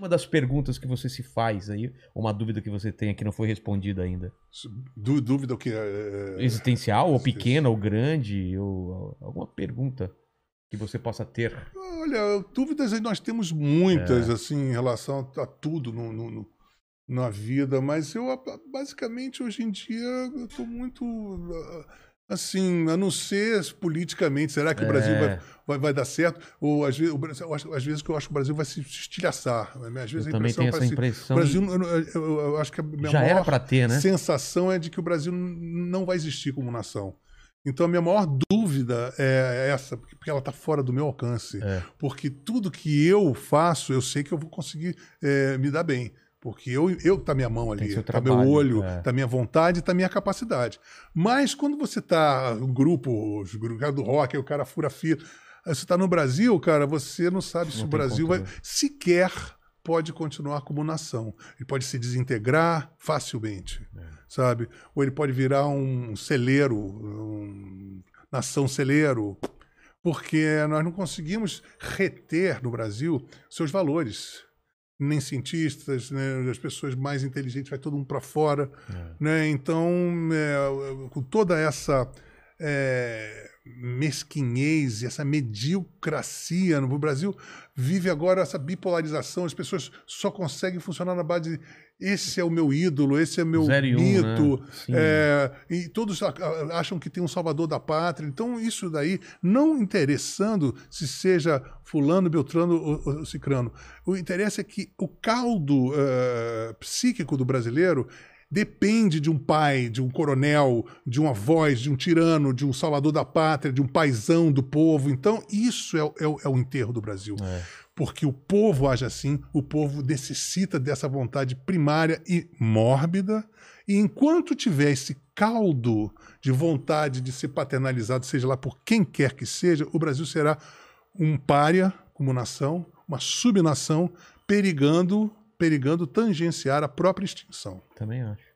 Uma das perguntas que você se faz aí, ou uma dúvida que você tem que não foi respondida ainda. Dú- Dúvida o que é. é, Existencial, ou pequena, ou grande, ou alguma pergunta que você possa ter. Olha, dúvidas aí nós temos muitas, assim, em relação a tudo no, no- no- na vida, mas eu, basicamente, hoje em dia, eu tô muito, assim, a não ser politicamente, será que o Brasil É. vai, vai, vai dar certo? Ou, às vezes, o Brasil, eu acho- às vezes que eu acho que o Brasil vai se estilhaçar. né? Às vezes Eu a também tenho essa parece- impressão. O Brasil, eu, eu- eu acho que a minha Já era maior ter, né? sensação é de que o Brasil não vai existir como nação. Então a minha maior dúvida é essa, porque ela está fora do meu alcance. É. Porque tudo que eu faço, eu sei que eu vou conseguir eh, me dar bem. Porque eu, eu tá minha mão ali, tá meu olho, é. tá minha vontade, tá minha capacidade. Mas quando você tá um grupo, os grupos cara do rock, o cara fura aí você tá no Brasil, cara, você não sabe se Não o tem Brasil vai controle. sequer pode continuar como nação. Ele pode se desintegrar facilmente, É. sabe? Ou ele pode virar um celeiro, um nação celeiro, porque nós não conseguimos reter no Brasil seus valores. Nem cientistas, né, as pessoas mais inteligentes, vai todo mundo para fora. Né? Então, é, com toda essa é, mesquinhez e essa mediocracia no Brasil, vive agora essa bipolarização. As pessoas só conseguem funcionar na base de esse é o meu ídolo, esse é o meu Zero e um, mito. né? É, e todos acham que tem um salvador da pátria. Então, isso daí, não interessando se seja fulano, beltrano ou, ou cicrano. O interesse é que o caldo eh, psíquico do brasileiro depende de um pai, de um coronel, de uma voz, de um tirano, de um salvador da pátria, de um paisão do povo. Então, isso é, o- é é o enterro do Brasil. É. Porque o povo age assim, o povo necessita dessa vontade primária e mórbida. E enquanto tiver esse caldo de vontade de ser paternalizado, seja lá por quem quer que seja, o Brasil será um pária como nação, uma subnação, perigando, perigando tangenciar a própria extinção. Também acho.